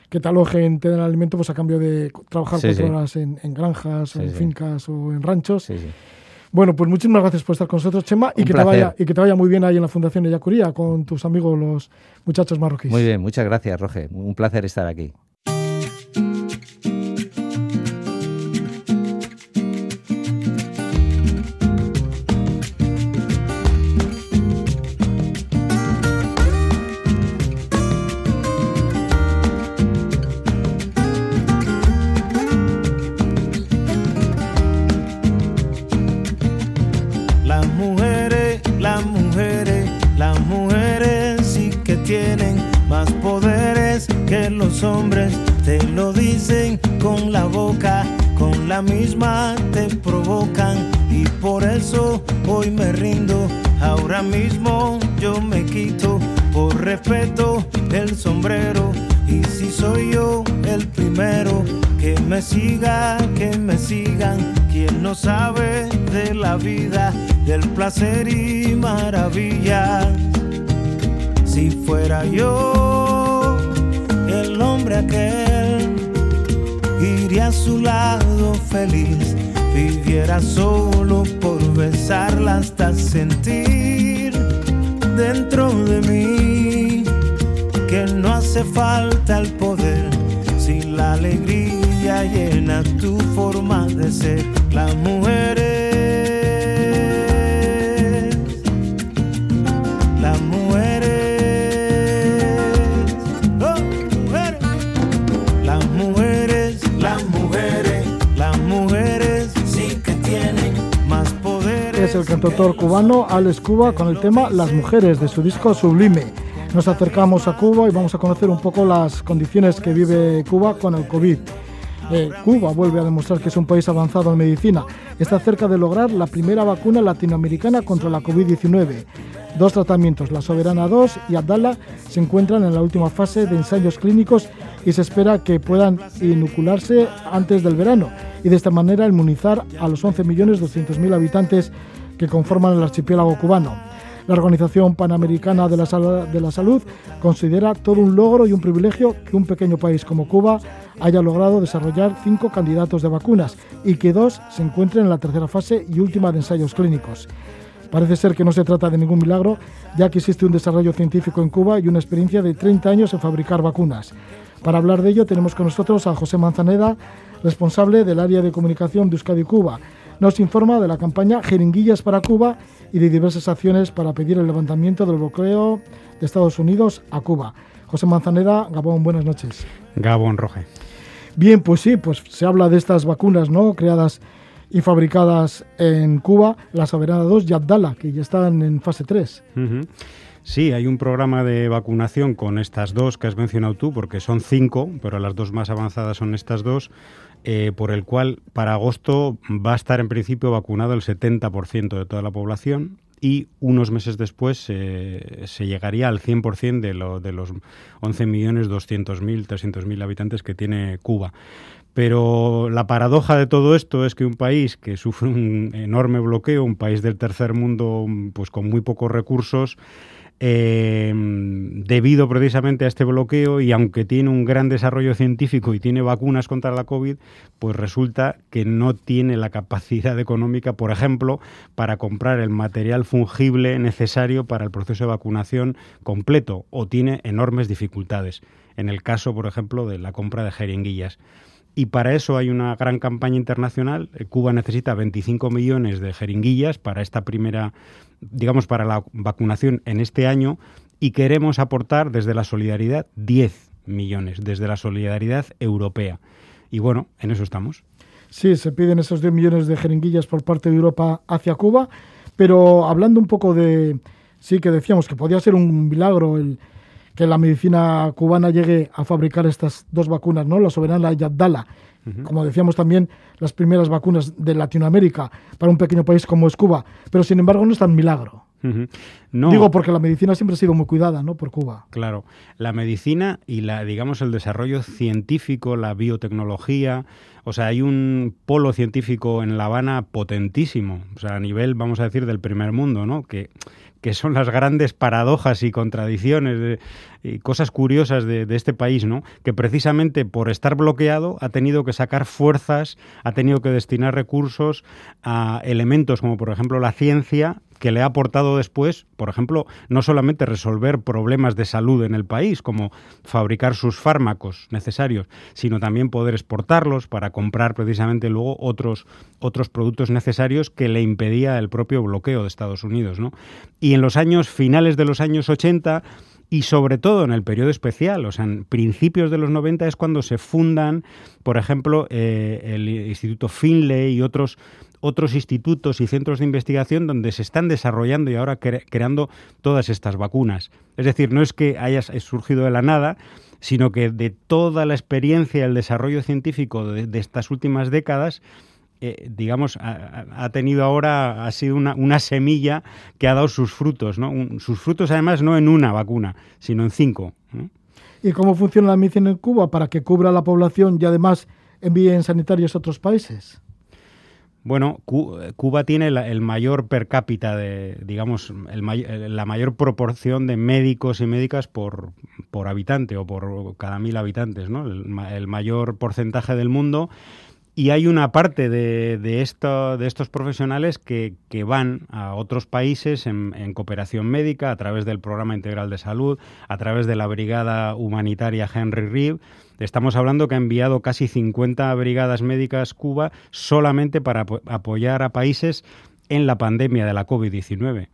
que te alojen, te den alimento, pues a cambio de trabajar cuatro horas en, granjas o en fincas o en ranchos. Bueno, pues muchísimas gracias por estar con nosotros, Chema, y que, te vaya, y que te vaya muy bien ahí en la Fundación Eyacuría con tus amigos los muchachos marroquíes. Muy bien, muchas gracias, Roge. Un placer estar aquí. Misma te provocan y por eso hoy Ahora mismo yo me quito por respeto el sombrero y si soy yo el primero que me siga, que me sigan, quien no sabe de la vida, del placer y maravilla. Si fuera yo el hombre aquel, iría a su lado feliz, viviera solo por besarla hasta sentir dentro de mí que no hace falta el poder si la alegría llena tu forma de ser. Las mujeres, las Es el cantautor cubano Alex Cuba con el tema Las mujeres de su disco Sublime. Nos acercamos a Cuba y vamos a conocer un poco las condiciones que vive Cuba con el COVID. Eh, Cuba vuelve a demostrar que es un país avanzado en medicina. Está cerca de lograr la primera vacuna latinoamericana contra la COVID-19. Dos tratamientos, la Soberana 2 y Abdala, se encuentran en la última fase de ensayos clínicos y se espera que puedan inocularse antes del verano y de esta manera inmunizar a los 11.200.000 habitantes que conforman el archipiélago cubano. La Organización Panamericana de la, Salud considera todo un logro y un privilegio que un pequeño país como Cuba haya logrado desarrollar cinco candidatos de vacunas y que dos se encuentren en la tercera fase y última de ensayos clínicos. Parece ser que no se trata de ningún milagro, ya que existe un desarrollo científico en Cuba y una experiencia de 30 años en fabricar vacunas. Para hablar de ello tenemos con nosotros a José Manzaneda, responsable del área de comunicación de Euskadi Cuba. Nos informa de la campaña Jeringuillas para Cuba y de diversas acciones para pedir el levantamiento del bloqueo de Estados Unidos a Cuba. José Manzaneda, Gabón, buenas noches. Gabón Roge. Bien, pues sí, pues se habla de estas vacunas, ¿no? Creadas y fabricadas en Cuba, la Soberana 2 y Abdala, que ya están en fase 3. Sí, hay un programa de vacunación con estas dos que has mencionado tú, porque son cinco, pero las dos más avanzadas son estas dos, eh, por el cual para agosto va a estar en principio vacunado el 70% de toda la población y unos meses después eh, se llegaría al 100% de, de los 11.200.000, 300.000 habitantes que tiene Cuba. Pero la paradoja de todo esto es que un país que sufre un enorme bloqueo, un país del tercer mundo pues con muy pocos recursos, eh, debido precisamente a este bloqueo y aunque tiene un gran desarrollo científico y tiene vacunas contra la COVID, pues resulta que no tiene la capacidad económica, por ejemplo, para comprar el material fungible necesario para el proceso de vacunación completo o tiene enormes dificultades. En el caso, por ejemplo, de la compra de jeringuillas. Y para eso hay una gran campaña internacional. Cuba necesita 25 millones de jeringuillas para esta primera digamos, para la vacunación en este año y queremos aportar desde la solidaridad 10 millones, desde la solidaridad europea. Y bueno, en eso estamos. Sí, se piden esos 10 millones de jeringuillas por parte de Europa hacia Cuba, pero hablando un poco de, sí que decíamos que podía ser un milagro el que la medicina cubana llegue a fabricar estas dos vacunas, ¿no? La Soberana y Abdala. Como decíamos también, las primeras vacunas de Latinoamérica para un pequeño país como es Cuba. Pero sin embargo no es tan milagro. No. Digo porque la medicina siempre ha sido muy cuidada, ¿no? Por Cuba. Claro, la medicina y la, digamos, el desarrollo científico, la biotecnología, o sea, hay un polo científico en La Habana potentísimo, o sea, a nivel, vamos a decir, del primer mundo, ¿no? Que que son las grandes paradojas y contradicciones y cosas curiosas de, de, este país, ¿no? Que precisamente por estar bloqueado ha tenido que sacar fuerzas, ha tenido que destinar recursos a elementos como por ejemplo la ciencia que le ha aportado después, por ejemplo, no solamente resolver problemas de salud en el país, como fabricar sus fármacos necesarios, sino también poder exportarlos para comprar precisamente luego otros, otros productos necesarios que le impedía el propio bloqueo de Estados Unidos. ¿no? Y en los años finales de los años 80, y sobre todo en el periodo especial, o sea, en principios de los 90 es cuando se fundan, por ejemplo, eh, el Instituto Finlay y otros otros institutos y centros de investigación donde se están desarrollando y ahora creando todas estas vacunas. Es decir, no es que haya surgido de la nada, sino que de toda la experiencia y el desarrollo científico de, estas últimas décadas, eh, digamos, ha, tenido ahora, ha sido una, semilla que ha dado sus frutos, ¿no? sus frutos además no en una vacuna, sino en cinco. ¿Y cómo funciona la medicina en Cuba para que cubra la población y además envíen sanitarios a otros países? Bueno, Cuba tiene el mayor per cápita de, digamos, la mayor proporción de médicos y médicas por, por habitante o por cada mil habitantes, ¿no? el mayor porcentaje del mundo y hay una parte de, de, esto, de estos profesionales que, que, van a otros países en, en, cooperación médica a través del Programa Integral de Salud, a través de la Brigada Humanitaria Henry Reeve. Estamos hablando que ha enviado casi 50 brigadas médicas Cuba solamente para apoyar a países en la pandemia de la COVID-19.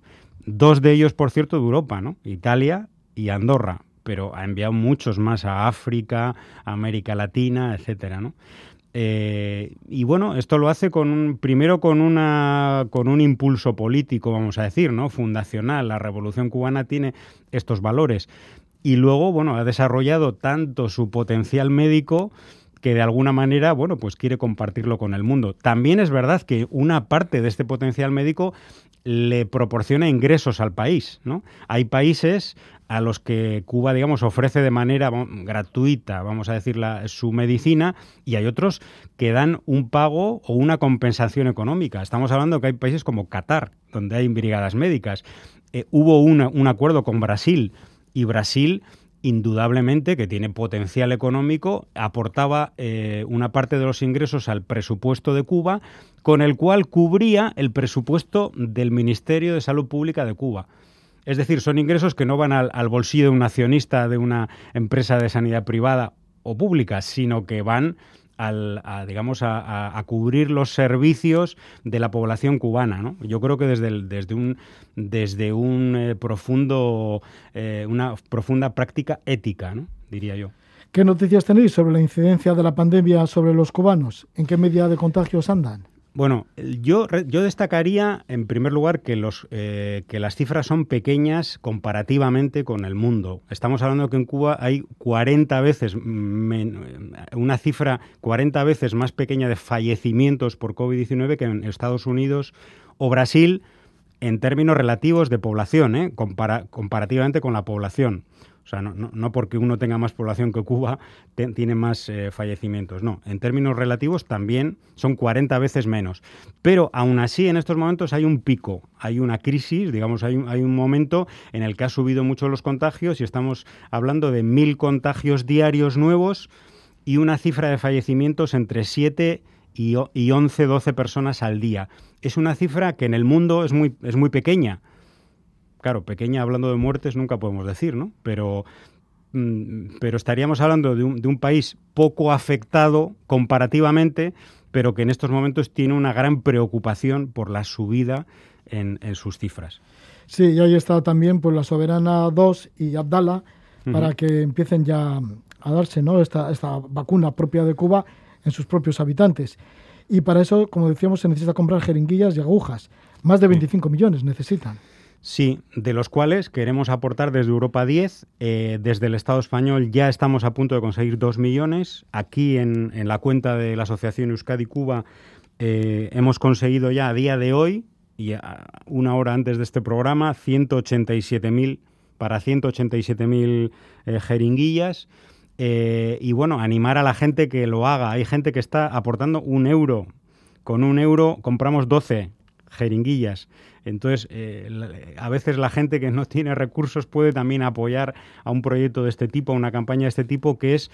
Dos de ellos, por cierto, de Europa, ¿no? Italia y Andorra, pero ha enviado muchos más a África, América Latina, etcétera. Eh, y bueno, esto lo hace con un, primero con, una, con un impulso político, vamos a decir, ¿no? fundacional. La revolución cubana tiene estos valores. Y luego, bueno, ha desarrollado tanto su potencial médico que de alguna manera, bueno, pues quiere compartirlo con el mundo. También es verdad que una parte de este potencial médico le proporciona ingresos al país, ¿no? Hay países a los que Cuba, digamos, ofrece de manera gratuita, vamos a decir, su medicina, y hay otros que dan un pago o una compensación económica. Estamos hablando que hay países como Qatar, donde hay brigadas médicas. Eh, hubo un acuerdo con Brasil, y Brasil indudablemente que tiene potencial económico, aportaba eh, una parte de los ingresos al presupuesto de Cuba, con el cual cubría el presupuesto del Ministerio de Salud Pública de Cuba. Es decir, son ingresos que no van al, bolsillo de un accionista de una empresa de sanidad privada o pública, sino que van al, a, digamos, a, cubrir los servicios de la población cubana. ¿no? Yo creo que desde, desde un, desde un eh, profundo, eh, una profunda práctica ética, ¿no? diría yo. ¿Qué noticias tenéis sobre la incidencia de la pandemia sobre los cubanos? ¿En qué medida de contagios andan? Bueno, yo, yo destacaría en primer lugar que, los, eh, que las cifras son pequeñas comparativamente con el mundo. Estamos hablando que en Cuba hay 40 veces, una cifra 40 veces más pequeña de fallecimientos por COVID-19 que en Estados Unidos o Brasil en términos relativos de población, ¿eh? comparativamente con la población. O sea, no, porque uno tenga más población que Cuba tiene más eh, fallecimientos. No, en términos relativos también son 40 veces menos. Pero aún así, en estos momentos hay un pico, hay una crisis, digamos, hay, hay un momento en el que ha subido mucho los contagios y estamos hablando de mil contagios diarios nuevos y una cifra de fallecimientos entre 7 y, y 11, 12 personas al día. Es una cifra que en el mundo es muy, es muy pequeña claro, pequeña hablando de muertes nunca podemos decir, ¿no? Pero, mm, pero estaríamos hablando de un, país poco afectado comparativamente, pero que en estos momentos tiene una gran preocupación por la subida en, sus cifras. Sí, y ahí está también pues, la Soberana 2 y Abdala para que empiecen ya a darse ¿no? esta, esta vacuna propia de Cuba en sus propios habitantes. Y para eso, como decíamos, se necesita comprar jeringuillas y agujas. Más de 25 millones necesitan. Sí, de los cuales queremos aportar desde Europa 10. Eh, desde el Estado español ya estamos a punto de conseguir 2 millones. Aquí en, la cuenta de la Asociación Euskadi Cuba eh, hemos conseguido ya a día de hoy, y una hora antes de este programa, 187.000 para 187.000 eh, jeringuillas. y bueno, animar a la gente que lo haga. Hay gente que está aportando un euro. Con un euro compramos 12 jeringuillas. Entonces, eh, a veces la gente que no tiene recursos puede también apoyar a un proyecto de este tipo, a una campaña de este tipo, que es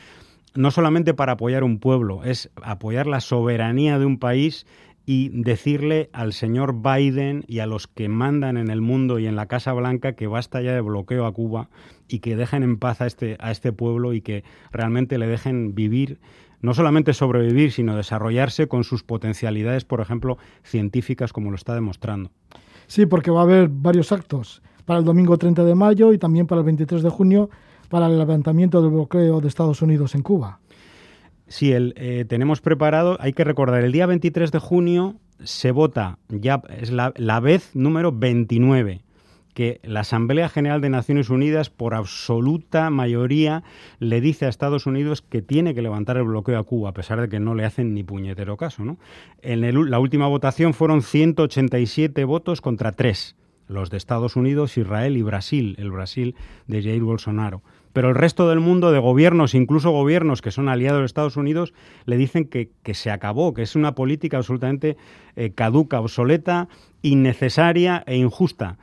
no solamente para apoyar un pueblo, es apoyar la soberanía de un país y decirle al señor Biden y a los que mandan en el mundo y en la Casa Blanca que basta ya de bloqueo a Cuba y que dejen en paz a este, a este pueblo y que realmente le dejen vivir no solamente sobrevivir, sino desarrollarse con sus potencialidades, por ejemplo, científicas, como lo está demostrando. Sí, porque va a haber varios actos para el domingo 30 de mayo y también para el 23 de junio para el levantamiento del bloqueo de Estados Unidos en Cuba. Sí, eh, tenemos preparado, hay que recordar, el día 23 de junio se vota, ya es la, la vez número 29 que la Asamblea General de Naciones Unidas, por absoluta mayoría, le dice a Estados Unidos que tiene que levantar el bloqueo a Cuba, a pesar de que no le hacen ni puñetero caso. ¿no? En la última votación fueron 187 votos contra 3, los de Estados Unidos, Israel y Brasil, el Brasil de Jair Bolsonaro. Pero el resto del mundo, de gobiernos, incluso gobiernos que son aliados de Estados Unidos, le dicen que, se acabó, que es una política absolutamente eh, caduca, obsoleta, innecesaria e injusta.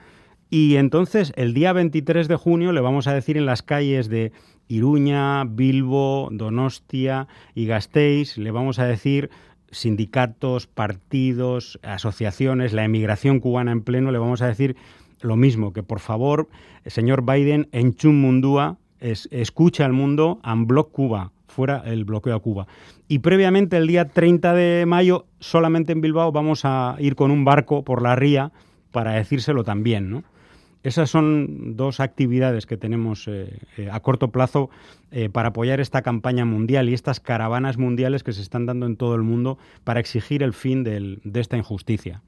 Y entonces el día 23 de junio le vamos a decir en las calles de Iruña, Bilbo, Donostia y Gasteiz, le vamos a decir sindicatos, partidos, asociaciones, la emigración cubana en pleno, le vamos a decir lo mismo, que por favor, señor Biden, en Mundúa, es, escucha al mundo, unblock Cuba, fuera el bloqueo a Cuba. Y previamente, el día 30 de mayo, solamente en Bilbao, vamos a ir con un barco por la ría para decírselo también, ¿no? Esas son dos actividades que tenemos eh, eh, a corto plazo eh, para apoyar esta campaña mundial y estas caravanas mundiales que se están dando en todo el mundo para exigir el fin de esta injusticia.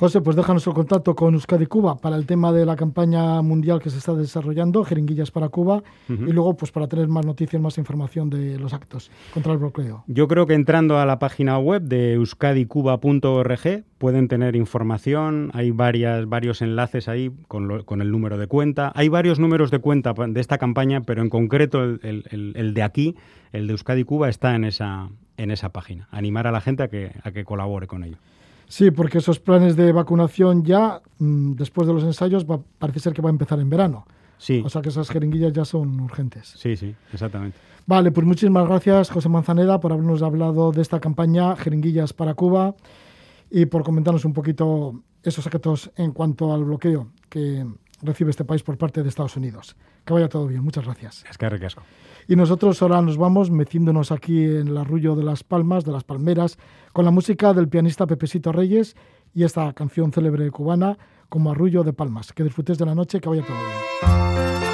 José, pues déjanos el contacto con Euskadi Cuba para el tema de la campaña mundial que se está desarrollando, Jeringuillas para Cuba, y luego pues para tener más noticias, más información de los actos contra el bloqueo. Yo creo que entrando a la página web de euskadicuba.org pueden tener información, hay varias, varios enlaces ahí con, con, el número de cuenta, hay varios números de cuenta de esta campaña, pero en concreto el, el, el de aquí, el de Euskadi Cuba, está en esa, en esa página. Animar a la gente a que, a que colabore con ello. Sí, porque esos planes de vacunación ya, mm, después de los ensayos, parece ser que va a empezar en verano. Sí. O sea que esas jeringuillas ya son urgentes. Sí, sí, exactamente. Vale, pues muchísimas gracias, José Manzaneda, por habernos hablado de esta campaña Jeringuillas para Cuba y por comentarnos un poquito esos secretos en cuanto al bloqueo que recibe este país por parte de Estados Unidos. Que vaya todo bien. Muchas gracias. Es que ricasco. Y nosotros ahora nos vamos metiéndonos aquí en el arrullo de las palmas, de las palmeras, con la música del pianista Pepesito Reyes y esta canción célebre cubana como arrullo de palmas. Que disfrutes de la noche, que vaya todo bien.